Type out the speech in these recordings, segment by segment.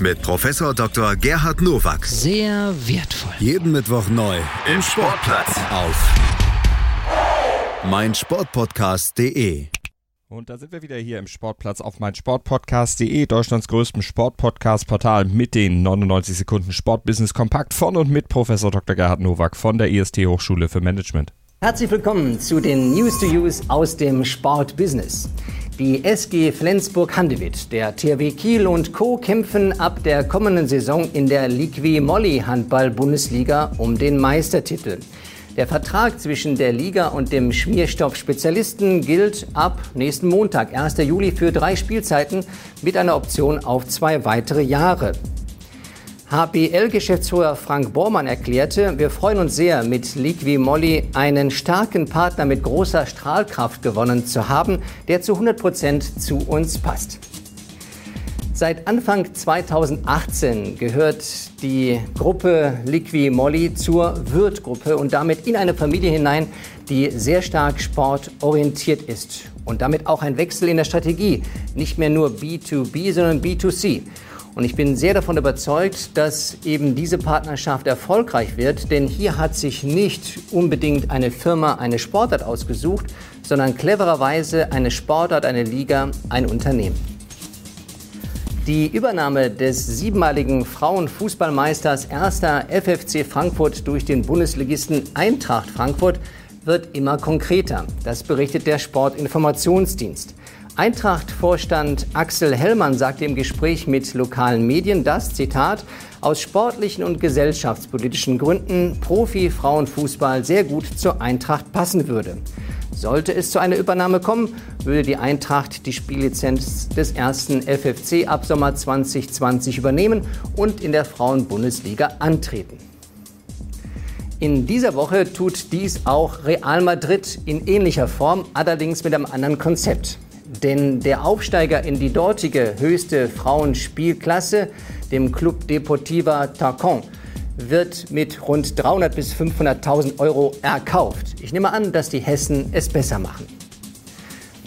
mit Professor Dr. Gerhard Nowak. Sehr wertvoll. Jeden Mittwoch neu im Sportplatz auf meinsportpodcast.de. Und da sind wir wieder hier im Sportplatz auf meinsportpodcast.de, Deutschlands größtem Sportpodcast-Portal mit den 99 Sekunden Sportbusiness Kompakt von und mit Professor Dr. Gerhard Nowak von der IST Hochschule für Management. Herzlich willkommen zu den News to Use aus dem Sportbusiness. Die SG Flensburg-Handewitt, der THW Kiel und Co. kämpfen ab der kommenden Saison in der Liqui Molly Handball-Bundesliga um den Meistertitel. Der Vertrag zwischen der Liga und dem Schmierstoff-Spezialisten gilt ab nächsten Montag, 1. Juli, für drei Spielzeiten mit einer Option auf zwei weitere Jahre. HBL-Geschäftsführer Frank Bormann erklärte, wir freuen uns sehr, mit Liqui Molly einen starken Partner mit großer Strahlkraft gewonnen zu haben, der zu 100 Prozent zu uns passt. Seit Anfang 2018 gehört die Gruppe Liqui Molly zur Würth-Gruppe und damit in eine Familie hinein, die sehr stark sportorientiert ist. Und damit auch ein Wechsel in der Strategie. Nicht mehr nur B2B, sondern B2C. Und ich bin sehr davon überzeugt, dass eben diese Partnerschaft erfolgreich wird, denn hier hat sich nicht unbedingt eine Firma eine Sportart ausgesucht, sondern clevererweise eine Sportart, eine Liga, ein Unternehmen. Die Übernahme des siebenmaligen Frauenfußballmeisters 1. FFC Frankfurt durch den Bundesligisten Eintracht Frankfurt wird immer konkreter. Das berichtet der Sportinformationsdienst. Eintracht-Vorstand Axel Hellmann sagte im Gespräch mit lokalen Medien, dass, Zitat, aus sportlichen und gesellschaftspolitischen Gründen Profi-Frauenfußball sehr gut zur Eintracht passen würde. Sollte es zu einer Übernahme kommen, würde die Eintracht die Spiellizenz des ersten FFC ab Sommer 2020 übernehmen und in der Frauenbundesliga antreten. In dieser Woche tut dies auch Real Madrid in ähnlicher Form, allerdings mit einem anderen Konzept. Denn der Aufsteiger in die dortige höchste Frauenspielklasse, dem Club Deportiva Tarcon, wird mit rund 300 bis 500.000 Euro erkauft. Ich nehme an, dass die Hessen es besser machen.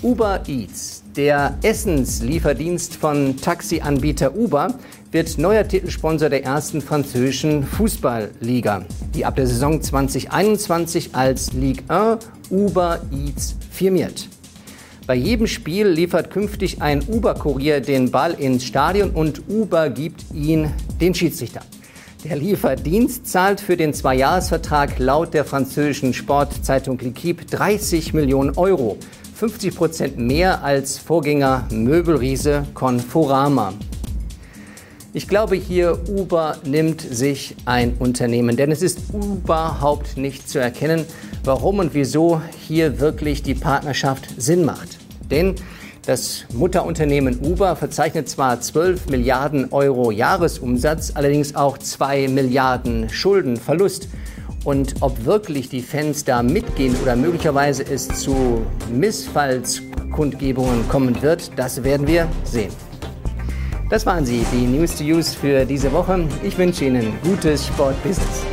Uber Eats, der Essenslieferdienst von Taxianbieter Uber, wird neuer Titelsponsor der ersten französischen Fußballliga, die ab der Saison 2021 als Ligue 1 Uber Eats firmiert. Bei jedem Spiel liefert künftig ein Uber-Kurier den Ball ins Stadion und Uber gibt ihn den Schiedsrichter. Der Lieferdienst zahlt für den Zweijahresvertrag laut der französischen Sportzeitung L'Equipe 30 Millionen Euro. 50 Prozent mehr als Vorgänger Möbelriese Conforama. Ich glaube, hier Uber nimmt sich ein Unternehmen, denn es ist überhaupt nicht zu erkennen, warum und wieso hier wirklich die Partnerschaft Sinn macht. Denn das Mutterunternehmen Uber verzeichnet zwar 12 Milliarden Euro Jahresumsatz, allerdings auch 2 Milliarden Schuldenverlust. Und ob wirklich die Fans da mitgehen oder möglicherweise es zu Missfallskundgebungen kommen wird, das werden wir sehen. Das waren sie, die News to Use für diese Woche. Ich wünsche Ihnen gutes Sportbusiness.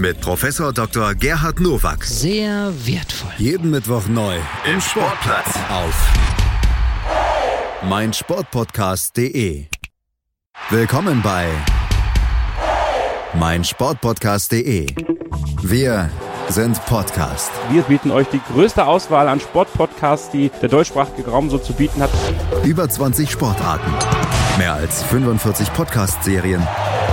mit Professor Dr. Gerhard Nowak. Sehr wertvoll. Jeden Mittwoch neu im Sportplatz auf meinsportpodcast.de. Willkommen bei meinsportpodcast.de. Wir sind Podcast. Wir bieten euch die größte Auswahl an Sportpodcasts, die der deutschsprachige Raum so zu bieten hat. Über 20 Sportarten, mehr als 45 Podcast-Serien